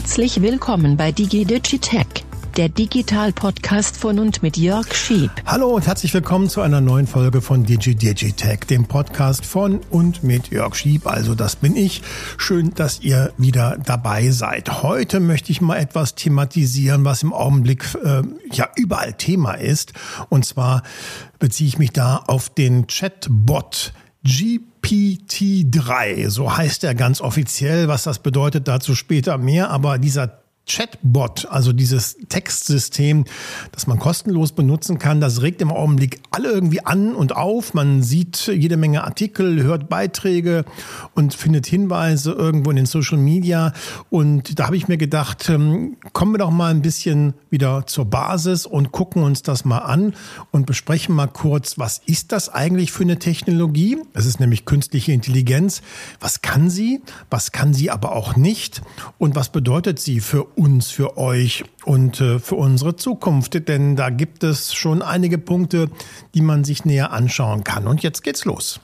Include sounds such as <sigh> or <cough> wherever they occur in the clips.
Herzlich willkommen bei DigiDigitech, der Digital-Podcast von und mit Jörg Schieb. Hallo und herzlich willkommen zu einer neuen Folge von DigiDigitech, dem Podcast von und mit Jörg Schieb. Also das bin ich. Schön, dass ihr wieder dabei seid. Heute möchte ich mal etwas thematisieren, was im Augenblick äh, ja überall Thema ist. Und zwar beziehe ich mich da auf den Chatbot GPT-3, so heißt er ganz offiziell. Was das bedeutet, dazu später mehr. Aber dieser Chatbot, also dieses Textsystem, das man kostenlos benutzen kann, das regt im Augenblick alle irgendwie an und auf. Man sieht jede Menge Artikel, hört Beiträge und findet Hinweise irgendwo in den Social Media. Und da habe ich mir gedacht, ähm, kommen wir doch mal ein bisschen wieder zur Basis und gucken uns das mal an und besprechen mal kurz, was ist das eigentlich für eine Technologie? Es ist nämlich künstliche Intelligenz. Was kann sie? Was kann sie aber auch nicht? Und was bedeutet sie für uns, für euch und äh, für unsere Zukunft. Denn da gibt es schon einige Punkte, die man sich näher anschauen kann. Und jetzt geht's los.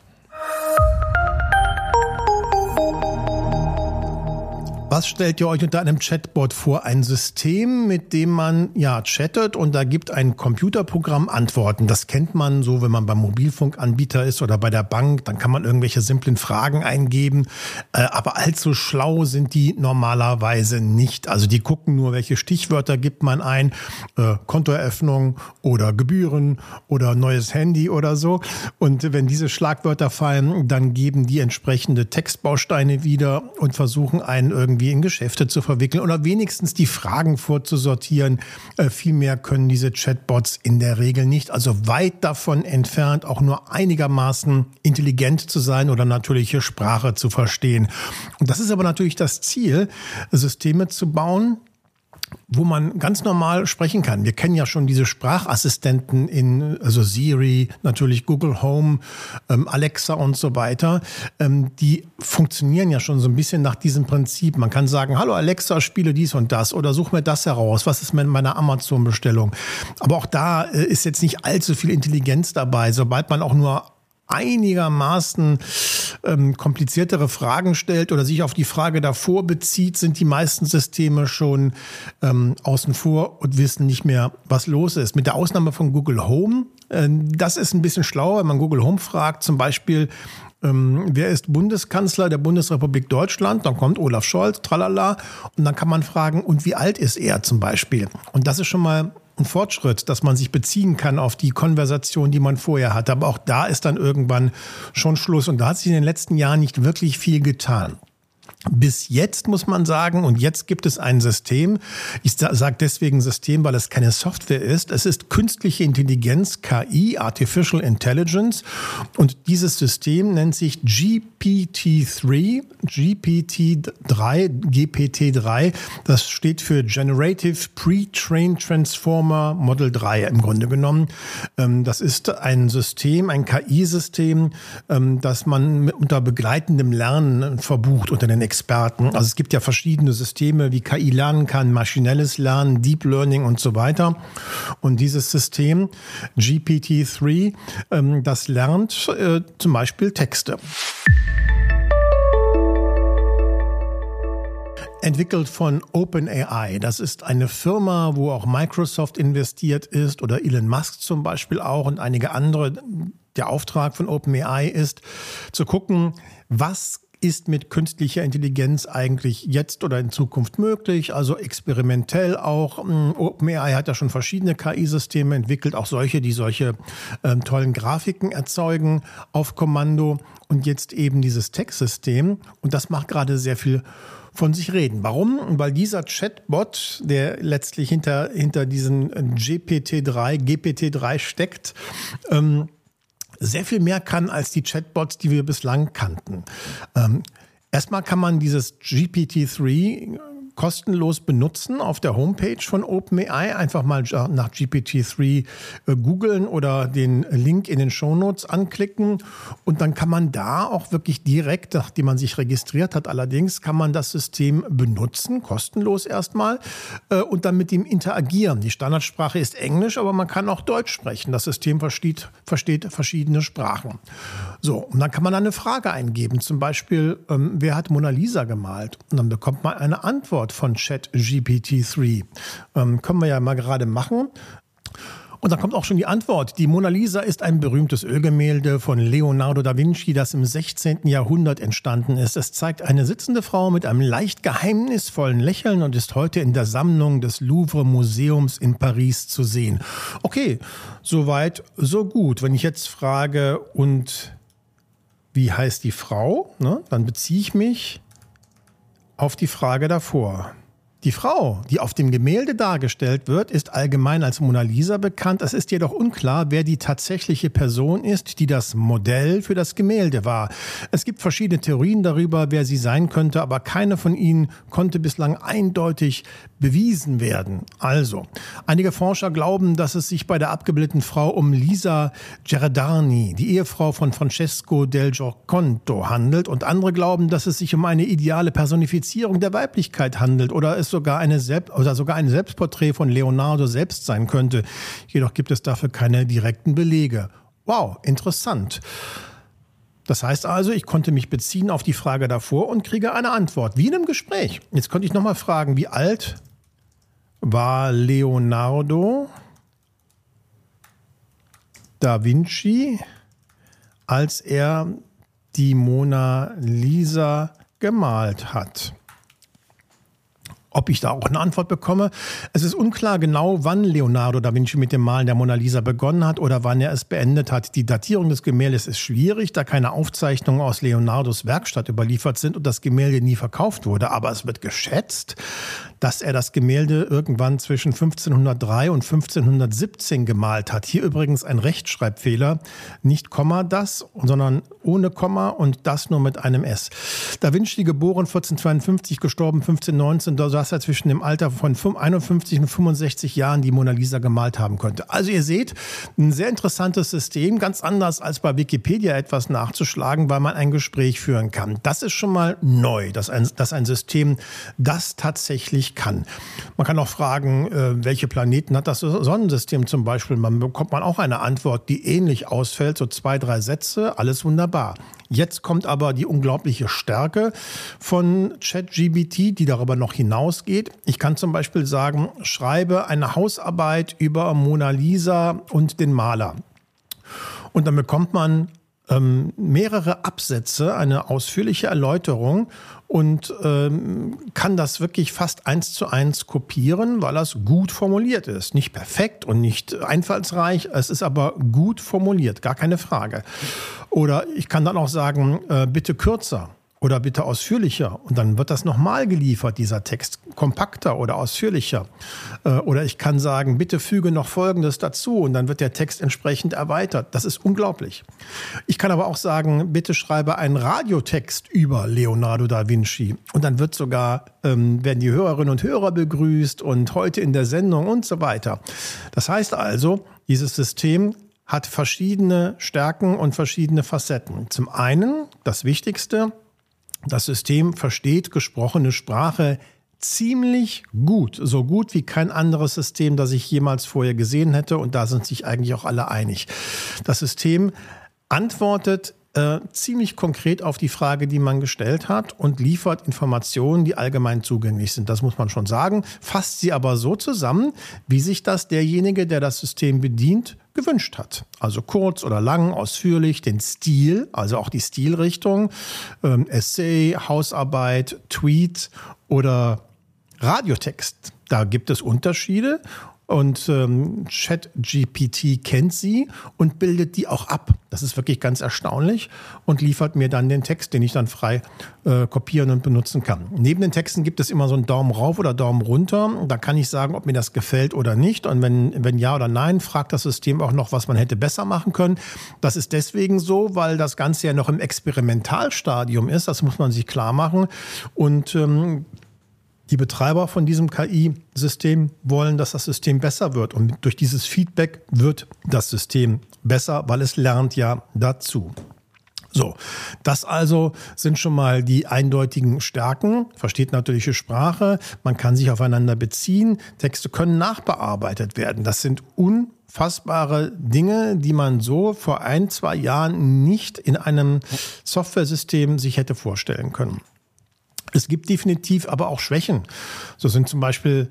Was stellt ihr euch unter einem Chatbot vor? Ein System, mit dem man ja chattet und da gibt ein Computerprogramm Antworten. Das kennt man so, wenn man beim Mobilfunkanbieter ist oder bei der Bank. Dann kann man irgendwelche simplen Fragen eingeben. Äh, aber allzu schlau sind die normalerweise nicht. Also die gucken nur, welche Stichwörter gibt man ein. Äh, Kontoeröffnung oder Gebühren oder neues Handy oder so. Und wenn diese Schlagwörter fallen, dann geben die entsprechende Textbausteine wieder und versuchen einen irgendwie irgendwie in Geschäfte zu verwickeln oder wenigstens die Fragen vorzusortieren. Äh, viel mehr können diese Chatbots in der Regel nicht. Also weit davon entfernt, auch nur einigermaßen intelligent zu sein oder natürliche Sprache zu verstehen. Und das ist aber natürlich das Ziel, Systeme zu bauen, wo man ganz normal sprechen kann. Wir kennen ja schon diese Sprachassistenten in, also Siri, natürlich Google Home, ähm, Alexa und so weiter. Ähm, die funktionieren ja schon so ein bisschen nach diesem Prinzip. Man kann sagen, hallo Alexa, spiele dies und das oder such mir das heraus. Was ist mit meiner Amazon-Bestellung? Aber auch da äh, ist jetzt nicht allzu viel Intelligenz dabei. Sobald man auch nur einigermaßen ähm, kompliziertere Fragen stellt oder sich auf die Frage davor bezieht, sind die meisten Systeme schon ähm, außen vor und wissen nicht mehr, was los ist. Mit der Ausnahme von Google Home. Äh, das ist ein bisschen schlauer, wenn man Google Home fragt, zum Beispiel, ähm, wer ist Bundeskanzler der Bundesrepublik Deutschland? Dann kommt Olaf Scholz, tralala. Und dann kann man fragen, und wie alt ist er zum Beispiel? Und das ist schon mal ein Fortschritt, dass man sich beziehen kann auf die Konversation, die man vorher hatte. Aber auch da ist dann irgendwann schon Schluss. Und da hat sich in den letzten Jahren nicht wirklich viel getan. Bis jetzt muss man sagen, und jetzt gibt es ein System, ich sage deswegen System, weil es keine Software ist, es ist künstliche Intelligenz, KI, Artificial Intelligence, und dieses System nennt sich GPT-3, GPT-3, GPT-3, das steht für Generative Pre-Trained Transformer Model 3 im Grunde genommen. Ähm, das ist ein System, ein KI-System, ähm, das man unter begleitendem Lernen verbucht, unter den Experten. Also es gibt ja verschiedene Systeme, wie KI lernen kann, maschinelles Lernen, Deep Learning und so weiter. Und dieses System GPT-3, ähm, das lernt äh, zum Beispiel Texte. entwickelt von OpenAI. Das ist eine Firma, wo auch Microsoft investiert ist oder Elon Musk zum Beispiel auch und einige andere. Der Auftrag von OpenAI ist zu gucken, was ist mit künstlicher Intelligenz eigentlich jetzt oder in Zukunft möglich, also experimentell auch. Hm, OpenAI hat ja schon verschiedene KI-Systeme entwickelt, auch solche, die solche ähm, tollen Grafiken erzeugen auf Kommando und jetzt eben dieses Textsystem und das macht gerade sehr viel von sich reden. Warum? Weil dieser Chatbot, der letztlich hinter, hinter diesen GPT-3, GPT-3 steckt, ähm, sehr viel mehr kann als die Chatbots, die wir bislang kannten. Ähm, erstmal kann man dieses GPT-3 kostenlos benutzen auf der Homepage von OpenAI. Einfach mal nach GPT-3 äh, googeln oder den Link in den Shownotes anklicken. Und dann kann man da auch wirklich direkt, nachdem man sich registriert hat, allerdings kann man das System benutzen, kostenlos erstmal, äh, und dann mit ihm interagieren. Die Standardsprache ist Englisch, aber man kann auch Deutsch sprechen. Das System versteht, versteht verschiedene Sprachen. So, und dann kann man eine Frage eingeben, zum Beispiel, ähm, wer hat Mona Lisa gemalt? Und dann bekommt man eine Antwort Antwort von ChatGPT-3. Ähm, können wir ja mal gerade machen. Und dann kommt auch schon die Antwort. Die Mona Lisa ist ein berühmtes Ölgemälde von Leonardo da Vinci, das im 16. Jahrhundert entstanden ist. Es zeigt eine sitzende Frau mit einem leicht geheimnisvollen Lächeln und ist heute in der Sammlung des Louvre Museums in Paris zu sehen. Okay, soweit, so gut. Wenn ich jetzt frage, und wie heißt die Frau, ne, dann beziehe ich mich auf die Frage davor. Die Frau, die auf dem Gemälde dargestellt wird, ist allgemein als Mona Lisa bekannt. Es ist jedoch unklar, wer die tatsächliche Person ist, die das Modell für das Gemälde war. Es gibt verschiedene Theorien darüber, wer sie sein könnte, aber keine von ihnen konnte bislang eindeutig bewiesen werden. Also, einige Forscher glauben, dass es sich bei der abgebildeten Frau um Lisa Gerardani, die Ehefrau von Francesco del Gioconto, handelt und andere glauben, dass es sich um eine ideale Personifizierung der Weiblichkeit handelt oder es sogar eine Selbst oder sogar ein Selbstporträt von Leonardo selbst sein könnte. Jedoch gibt es dafür keine direkten Belege. Wow, interessant. Das heißt also, ich konnte mich beziehen auf die Frage davor und kriege eine Antwort, wie in einem Gespräch. Jetzt konnte ich nochmal fragen, wie alt war Leonardo da Vinci, als er die Mona Lisa gemalt hat ob ich da auch eine Antwort bekomme. Es ist unklar genau, wann Leonardo da Vinci mit dem Malen der Mona Lisa begonnen hat oder wann er es beendet hat. Die Datierung des Gemäldes ist schwierig, da keine Aufzeichnungen aus Leonardos Werkstatt überliefert sind und das Gemälde nie verkauft wurde. Aber es wird geschätzt, dass er das Gemälde irgendwann zwischen 1503 und 1517 gemalt hat. Hier übrigens ein Rechtschreibfehler. Nicht Komma das, sondern ohne Komma und das nur mit einem S. Da Vinci geboren 1452, gestorben 1519, da saß er zwischen dem Alter von 51 und 65 Jahren die Mona Lisa gemalt haben könnte. Also ihr seht, ein sehr interessantes System, ganz anders als bei Wikipedia etwas nachzuschlagen, weil man ein Gespräch führen kann. Das ist schon mal neu, dass ein, dass ein System das tatsächlich nicht kann. Man kann auch fragen, äh, welche Planeten hat das Sonnensystem zum Beispiel. Man bekommt man auch eine Antwort, die ähnlich ausfällt, so zwei, drei Sätze, alles wunderbar. Jetzt kommt aber die unglaubliche Stärke von ChatGBT, die darüber noch hinausgeht. Ich kann zum Beispiel sagen, schreibe eine Hausarbeit über Mona Lisa und den Maler. Und dann bekommt man ähm, mehrere Absätze, eine ausführliche Erläuterung und ähm, kann das wirklich fast eins zu eins kopieren, weil das gut formuliert ist. Nicht perfekt und nicht einfallsreich, es ist aber gut formuliert, gar keine Frage. Oder ich kann dann auch sagen, äh, bitte kürzer oder bitte ausführlicher. Und dann wird das nochmal geliefert, dieser Text, kompakter oder ausführlicher. Äh, oder ich kann sagen, bitte füge noch Folgendes dazu und dann wird der Text entsprechend erweitert. Das ist unglaublich. Ich kann aber auch sagen, bitte schreibe einen Radiotext über Leonardo da Vinci. Und dann wird sogar, ähm, werden die Hörerinnen und Hörer begrüßt und heute in der Sendung und so weiter. Das heißt also, dieses System hat verschiedene Stärken und verschiedene Facetten. Zum einen, das Wichtigste, das System versteht gesprochene Sprache ziemlich gut, so gut wie kein anderes System, das ich jemals vorher gesehen hätte. Und da sind sich eigentlich auch alle einig. Das System antwortet äh, ziemlich konkret auf die Frage, die man gestellt hat und liefert Informationen, die allgemein zugänglich sind. Das muss man schon sagen. Fasst sie aber so zusammen, wie sich das derjenige, der das System bedient, gewünscht hat. Also kurz oder lang, ausführlich, den Stil, also auch die Stilrichtung, ähm, Essay, Hausarbeit, Tweet oder Radiotext. Da gibt es Unterschiede und ähm, ChatGPT kennt sie und bildet die auch ab. Das ist wirklich ganz erstaunlich und liefert mir dann den Text, den ich dann frei äh, kopieren und benutzen kann. Neben den Texten gibt es immer so einen Daumen rauf oder Daumen runter. Da kann ich sagen, ob mir das gefällt oder nicht. Und wenn, wenn ja oder nein, fragt das System auch noch, was man hätte besser machen können. Das ist deswegen so, weil das Ganze ja noch im Experimentalstadium ist. Das muss man sich klar machen. Und ähm, die Betreiber von diesem KI-System wollen, dass das System besser wird. Und durch dieses Feedback wird das System besser, weil es lernt ja dazu. So, das also sind schon mal die eindeutigen Stärken. Versteht natürliche Sprache, man kann sich aufeinander beziehen, Texte können nachbearbeitet werden. Das sind unfassbare Dinge, die man so vor ein, zwei Jahren nicht in einem Softwaresystem sich hätte vorstellen können. Es gibt definitiv aber auch Schwächen. So sind zum Beispiel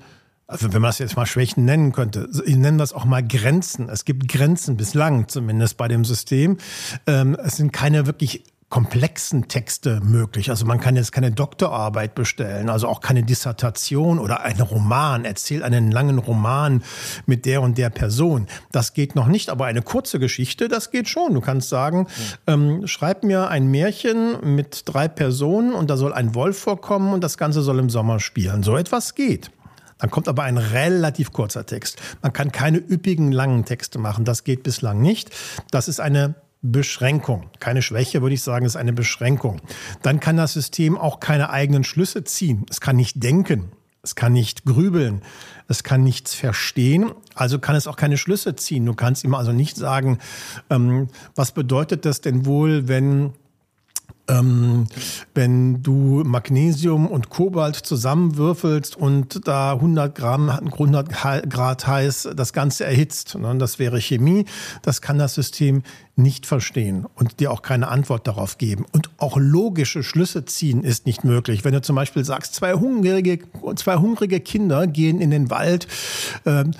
also wenn man das jetzt mal Schwächen nennen könnte, ich nenne das auch mal Grenzen. Es gibt Grenzen bislang zumindest bei dem System. Ähm, es sind keine wirklich komplexen Texte möglich. Also man kann jetzt keine Doktorarbeit bestellen, also auch keine Dissertation oder einen Roman, erzählt einen langen Roman mit der und der Person. Das geht noch nicht, aber eine kurze Geschichte, das geht schon. Du kannst sagen, ja. ähm, schreib mir ein Märchen mit drei Personen und da soll ein Wolf vorkommen und das Ganze soll im Sommer spielen. So etwas geht. Dann kommt aber ein relativ kurzer Text. Man kann keine üppigen langen Texte machen. Das geht bislang nicht. Das ist eine Beschränkung. Keine Schwäche, würde ich sagen, ist eine Beschränkung. Dann kann das System auch keine eigenen Schlüsse ziehen. Es kann nicht denken. Es kann nicht grübeln. Es kann nichts verstehen. Also kann es auch keine Schlüsse ziehen. Du kannst ihm also nicht sagen, ähm, was bedeutet das denn wohl, wenn ähm, wenn du Magnesium und Kobalt zusammenwürfelst und da 100 Gramm, 100 Grad heiß das Ganze erhitzt, ne, das wäre Chemie, das kann das System nicht verstehen und dir auch keine Antwort darauf geben. Und auch logische Schlüsse ziehen ist nicht möglich. Wenn du zum Beispiel sagst, zwei hungrige, zwei hungrige Kinder gehen in den Wald, ähm,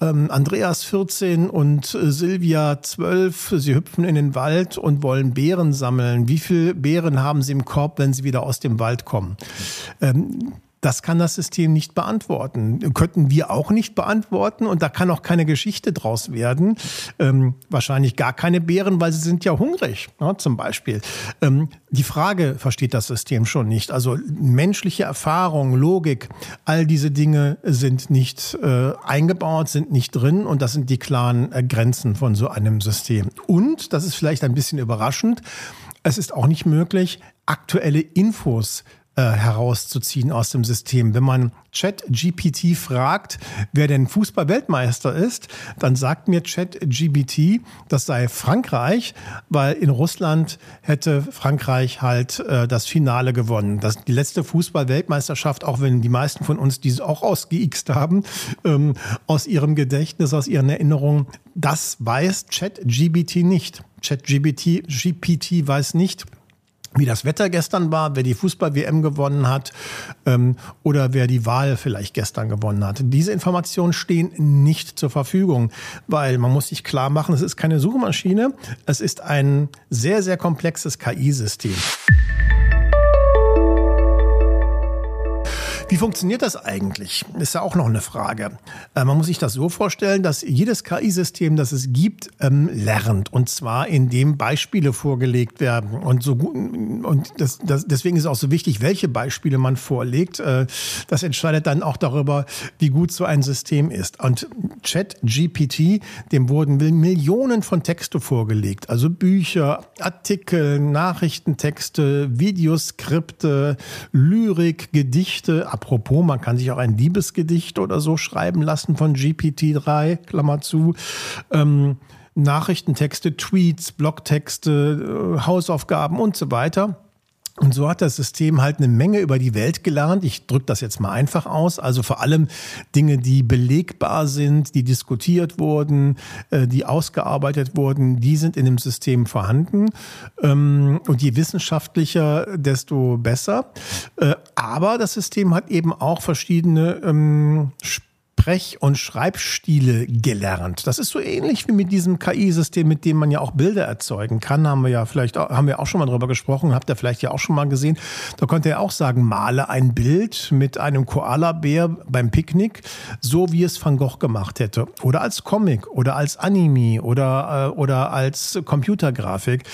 ähm, Andreas 14 und äh, Silvia 12, sie hüpfen in den Wald und wollen Beeren sammeln. Wie viel Beeren haben sie im Korb, wenn sie wieder aus dem Wald kommen? Ähm, das kann das System nicht beantworten. Könnten wir auch nicht beantworten und da kann auch keine Geschichte draus werden. Ähm, wahrscheinlich gar keine Bären, weil sie sind ja hungrig, ja, zum Beispiel. Ähm, die Frage versteht das System schon nicht. Also menschliche Erfahrung, Logik, all diese Dinge sind nicht äh, eingebaut, sind nicht drin und das sind die klaren äh, Grenzen von so einem System. Und, das ist vielleicht ein bisschen überraschend, es ist auch nicht möglich, aktuelle Infos äh, herauszuziehen aus dem System. Wenn man ChatGPT fragt, wer denn Fußball-Weltmeister ist, dann sagt mir ChatGPT, das sei Frankreich, weil in Russland hätte Frankreich halt äh, das Finale gewonnen. Das die letzte Fußball-Weltmeisterschaft, auch wenn die meisten von uns diese auch ausgeixt haben, ähm, aus ihrem Gedächtnis, aus ihren Erinnerungen, das weiß ChatGPT nicht. ChatGPT GPT weiß nicht, wie das Wetter gestern war, wer die Fußball-WM gewonnen hat ähm, oder wer die Wahl vielleicht gestern gewonnen hat. Diese Informationen stehen nicht zur Verfügung, weil man muss sich klar machen, es ist keine Suchmaschine, es ist ein sehr, sehr komplexes KI-System. Wie funktioniert das eigentlich? Ist ja auch noch eine Frage. Äh, man muss sich das so vorstellen, dass jedes KI-System, das es gibt, ähm, lernt. Und zwar, indem Beispiele vorgelegt werden. Und, so, und das, das, deswegen ist es auch so wichtig, welche Beispiele man vorlegt. Äh, das entscheidet dann auch darüber, wie gut so ein System ist. Und ChatGPT, dem wurden Millionen von Texte vorgelegt. Also Bücher, Artikel, Nachrichtentexte, Videoskripte, Lyrik, Gedichte, Apropos, man kann sich auch ein Liebesgedicht oder so schreiben lassen von GPT-3, Klammer zu. Ähm, Nachrichtentexte, Tweets, Blogtexte, äh, Hausaufgaben und so weiter. Und so hat das System halt eine Menge über die Welt gelernt. Ich drücke das jetzt mal einfach aus. Also vor allem Dinge, die belegbar sind, die diskutiert wurden, äh, die ausgearbeitet wurden, die sind in dem System vorhanden. Ähm, und je wissenschaftlicher, desto besser. Äh, aber das System hat eben auch verschiedene ähm, Sprech- und Schreibstile gelernt. Das ist so ähnlich wie mit diesem KI-System, mit dem man ja auch Bilder erzeugen kann. Haben wir ja vielleicht, haben wir auch schon mal drüber gesprochen, habt ihr vielleicht ja auch schon mal gesehen. Da konnte er auch sagen, male ein Bild mit einem Koala-Bär beim Picknick, so wie es Van Gogh gemacht hätte. Oder als Comic oder als Anime oder, äh, oder als Computergrafik.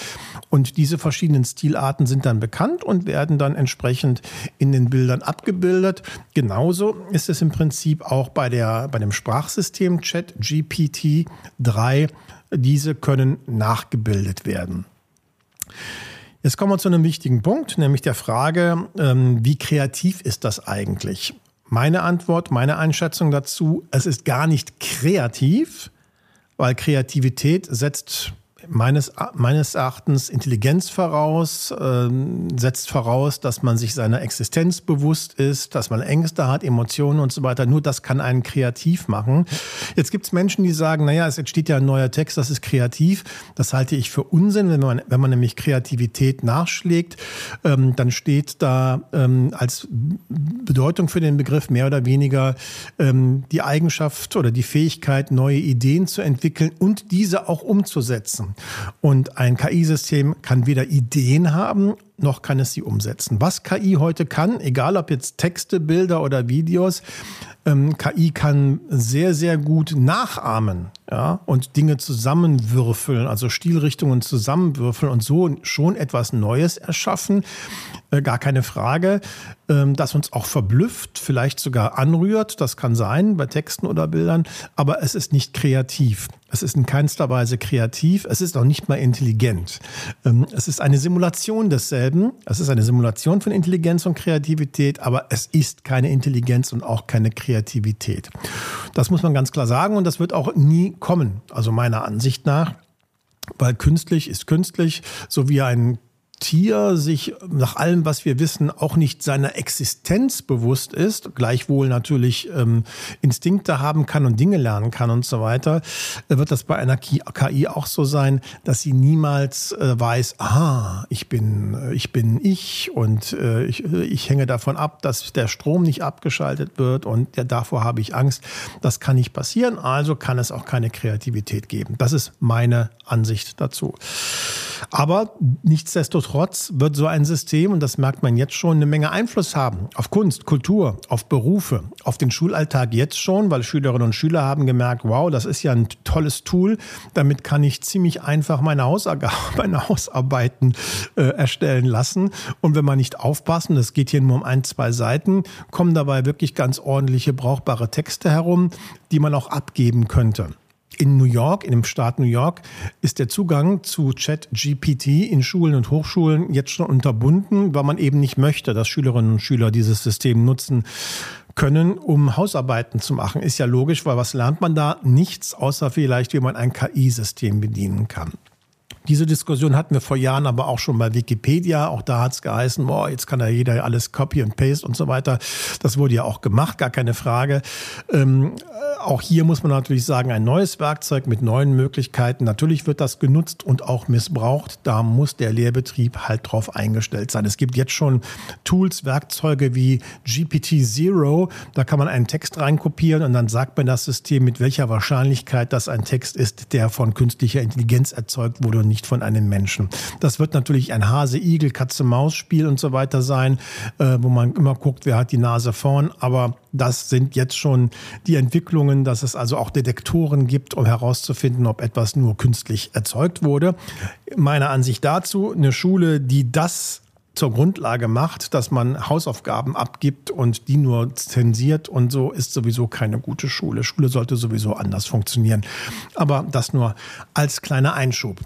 Und diese verschiedenen Stilarten sind dann bekannt und werden dann entsprechend in den Bildern abgebildet. Genauso ist es im Prinzip auch bei, der, bei dem Sprachsystem Chat GPT 3. Diese können nachgebildet werden. Jetzt kommen wir zu einem wichtigen Punkt, nämlich der Frage, ähm, wie kreativ ist das eigentlich? Meine Antwort, meine Einschätzung dazu, es ist gar nicht kreativ, weil Kreativität setzt meines, meines Erachtens Intelligenz voraus, äh, setzt voraus, dass man sich seiner Existenz bewusst ist, dass man Ängste hat, Emotionen und so weiter. Nur das kann einen kreativ machen. Jetzt gibt es Menschen, die sagen, naja, es entsteht ja ein neuer Text, das ist kreativ. Das halte ich für Unsinn. Wenn man, wenn man nämlich Kreativität nachschlägt, ähm, dann steht da ähm, als Bedeutung für den Begriff mehr oder weniger ähm, die Eigenschaft oder die Fähigkeit, neue Ideen zu entwickeln und diese auch umzusetzen. Und ein KI-System kann weder Ideen haben noch kann es sie umsetzen. Was KI heute kann, egal ob jetzt Texte, Bilder oder Videos, ähm, KI kann sehr, sehr gut nachahmen ja, und Dinge zusammenwürfeln, also Stilrichtungen zusammenwürfeln und so schon etwas Neues erschaffen. Äh, gar keine Frage, das uns auch verblüfft, vielleicht sogar anrührt. Das kann sein bei Texten oder Bildern, aber es ist nicht kreativ. Es ist in keinster Weise kreativ. Es ist auch nicht mal intelligent. Ähm, es ist eine Simulation desselben. Es ist eine Simulation von Intelligenz und Kreativität, aber es ist keine Intelligenz und auch keine Kreativität. Das muss man ganz klar sagen und das wird auch nie kommen, also meiner Ansicht nach. Weil künstlich ist künstlich, so wie ein Tier sich nach allem, was wir wissen, auch nicht seiner Existenz bewusst ist, gleichwohl natürlich ähm, Instinkte haben kann und Dinge lernen kann und so weiter, äh, wird das bei einer KI auch so sein, dass sie niemals äh, weiß, aha, ich bin, äh, ich bin ich und äh, ich, äh, ich hänge davon ab, dass der Strom nicht abgeschaltet wird und ja, davor habe ich Angst. Das kann nicht passieren, also kann es auch keine Kreativität geben. Das ist meine Ansicht dazu. Aber nichtsdestotrotz wird so ein System, und das merkt man jetzt schon, eine Menge Einfluss haben auf Kunst, Kultur, auf Berufe, auf den Schulalltag jetzt schon, weil Schülerinnen und Schüler haben gemerkt, wow, das ist ja ein tolles Tool. Damit kann ich ziemlich einfach meine, <laughs> meine Hausarbeiten äh, erstellen lassen. Und wenn man nicht aufpassen, das geht hier nur um ein, zwei Seiten, kommen dabei wirklich ganz ordentliche, brauchbare Texte herum, die man auch abgeben könnte. In New York, in dem Staat New York, ist der Zugang zu ChatGPT in Schulen und Hochschulen jetzt schon unterbunden, weil man eben nicht möchte, dass Schülerinnen und Schüler dieses System nutzen können, um Hausarbeiten zu machen. Ist ja logisch, weil was lernt man da? Nichts, außer vielleicht, wie man ein KI-System bedienen kann. Diese Diskussion hatten wir vor Jahren aber auch schon bei Wikipedia. Auch da hat es geheißen, boah, jetzt kann da jeder alles copy und paste und so weiter. Das wurde ja auch gemacht, gar keine Frage. Ähm, auch hier muss man natürlich sagen, ein neues Werkzeug mit neuen Möglichkeiten. Natürlich wird das genutzt und auch missbraucht. Da muss der Lehrbetrieb halt drauf eingestellt sein. Es gibt jetzt schon Tools, Werkzeuge wie GPT Zero. Da kann man einen Text reinkopieren und dann sagt man das System, mit welcher Wahrscheinlichkeit das ein Text ist, der von künstlicher Intelligenz erzeugt wurde und nicht von einem Menschen. Das wird natürlich ein Hase-Igel, Katze-Maus-Spiel und so weiter sein, äh, wo man immer guckt, wer hat die Nase vorn. Aber das sind jetzt schon die Entwicklungen, dass es also auch Detektoren gibt, um herauszufinden, ob etwas nur künstlich erzeugt wurde. Meiner Ansicht dazu, eine Schule, die das zur Grundlage macht, dass man Hausaufgaben abgibt und die nur zensiert und so ist sowieso keine gute Schule. Schule sollte sowieso anders funktionieren. Aber das nur als kleiner Einschub.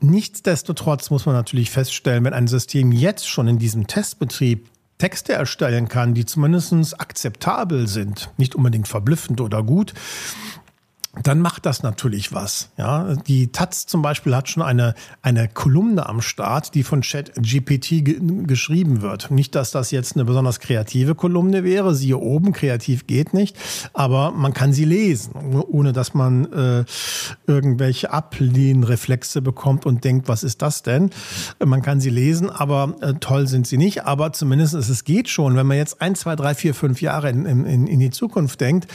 Nichtsdestotrotz muss man natürlich feststellen, wenn ein System jetzt schon in diesem Testbetrieb Texte erstellen kann, die zumindest akzeptabel sind, nicht unbedingt verblüffend oder gut, dann macht das natürlich was. Ja, die Taz zum Beispiel hat schon eine, eine Kolumne am Start, die von ChatGPT ge geschrieben wird. Nicht, dass das jetzt eine besonders kreative Kolumne wäre. Siehe oben, kreativ geht nicht. Aber man kann sie lesen, ohne dass man äh, irgendwelche Ablehnreflexe bekommt und denkt, was ist das denn? Man kann sie lesen, aber äh, toll sind sie nicht. Aber zumindest es geht schon. Wenn man jetzt ein, zwei, drei, vier, fünf Jahre in, in, in die Zukunft denkt,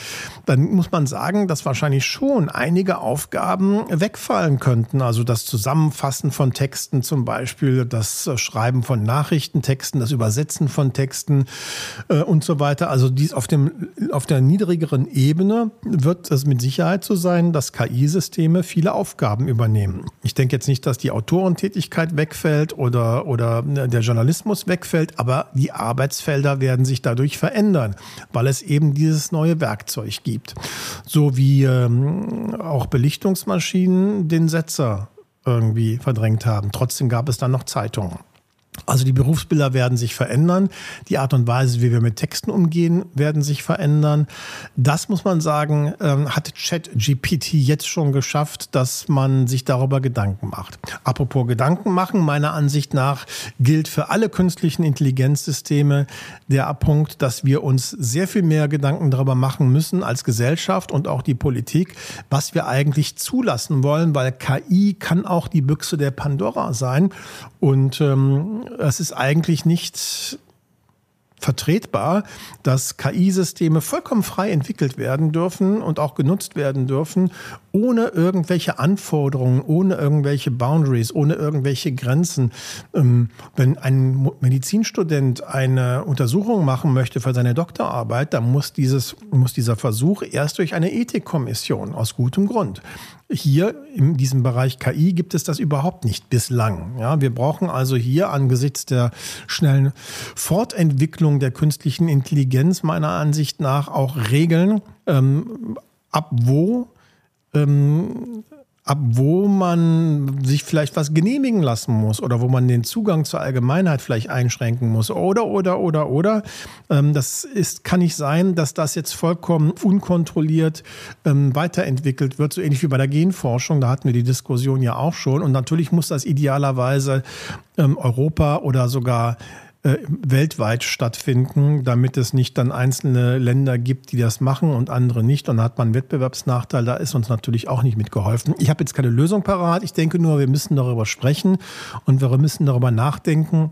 dann muss man sagen, dass wahrscheinlich schon einige Aufgaben wegfallen könnten. Also das Zusammenfassen von Texten zum Beispiel, das Schreiben von Nachrichtentexten, das Übersetzen von Texten äh, und so weiter. Also dies auf, dem, auf der niedrigeren Ebene wird es mit Sicherheit so sein, dass KI-Systeme viele Aufgaben übernehmen. Ich denke jetzt nicht, dass die Autorentätigkeit wegfällt oder, oder der Journalismus wegfällt, aber die Arbeitsfelder werden sich dadurch verändern, weil es eben dieses neue Werkzeug gibt. So wie ähm, auch Belichtungsmaschinen den Setzer irgendwie verdrängt haben. Trotzdem gab es dann noch Zeitungen. Also die Berufsbilder werden sich verändern, die Art und Weise, wie wir mit Texten umgehen, werden sich verändern. Das muss man sagen, ähm, hat ChatGPT jetzt schon geschafft, dass man sich darüber Gedanken macht. Apropos Gedanken machen, meiner Ansicht nach gilt für alle künstlichen Intelligenzsysteme der Punkt, dass wir uns sehr viel mehr Gedanken darüber machen müssen als Gesellschaft und auch die Politik, was wir eigentlich zulassen wollen, weil KI kann auch die Büchse der Pandora sein und ähm, es ist eigentlich nicht vertretbar, dass KI-Systeme vollkommen frei entwickelt werden dürfen und auch genutzt werden dürfen, ohne irgendwelche Anforderungen, ohne irgendwelche Boundaries, ohne irgendwelche Grenzen. Ähm, wenn ein Medizinstudent eine Untersuchung machen möchte für seine Doktorarbeit, dann muss, dieses, muss dieser Versuch erst durch eine Ethikkommission aus gutem Grund. Hier in diesem Bereich KI gibt es das überhaupt nicht bislang. Ja, wir brauchen also hier angesichts der schnellen Fortentwicklung der künstlichen Intelligenz meiner Ansicht nach auch Regeln, ähm, ab wo ähm, ab wo man sich vielleicht was genehmigen lassen muss oder wo man den Zugang zur Allgemeinheit vielleicht einschränken muss. Oder oder oder oder. Ähm, das ist kann nicht sein, dass das jetzt vollkommen unkontrolliert ähm, weiterentwickelt wird, so ähnlich wie bei der Genforschung. Da hatten wir die Diskussion ja auch schon. Und natürlich muss das idealerweise ähm, Europa oder sogar äh, weltweit stattfinden, damit es nicht dann einzelne Länder gibt, die das machen und andere nicht. Und dann hat man einen Wettbewerbsnachteil. Da ist uns natürlich auch nicht mitgeholfen. Ich habe jetzt keine Lösung parat. Ich denke nur, wir müssen darüber sprechen und wir müssen darüber nachdenken,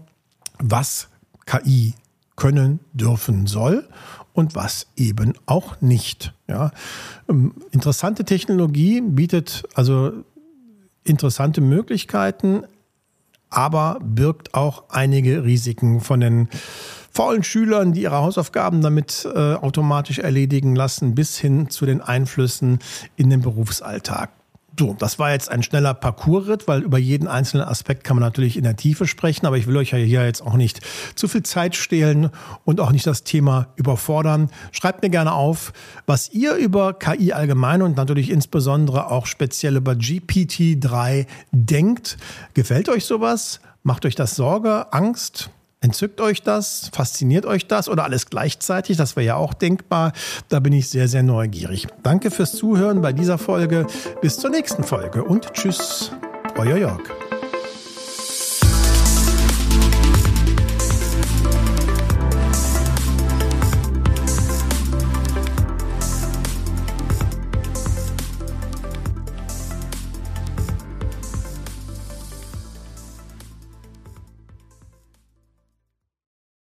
was KI können, dürfen soll und was eben auch nicht. Ja. Ähm, interessante Technologie bietet also interessante Möglichkeiten, aber birgt auch einige Risiken von den faulen Schülern, die ihre Hausaufgaben damit äh, automatisch erledigen lassen, bis hin zu den Einflüssen in den Berufsalltag. So, das war jetzt ein schneller Parcoursritt, weil über jeden einzelnen Aspekt kann man natürlich in der Tiefe sprechen, aber ich will euch ja hier jetzt auch nicht zu viel Zeit stehlen und auch nicht das Thema überfordern. Schreibt mir gerne auf, was ihr über KI allgemein und natürlich insbesondere auch speziell über GPT-3 denkt. Gefällt euch sowas? Macht euch das Sorge, Angst? Entzückt euch das? Fasziniert euch das? Oder alles gleichzeitig? Das wäre ja auch denkbar. Da bin ich sehr, sehr neugierig. Danke fürs Zuhören bei dieser Folge. Bis zur nächsten Folge und tschüss, euer Jörg.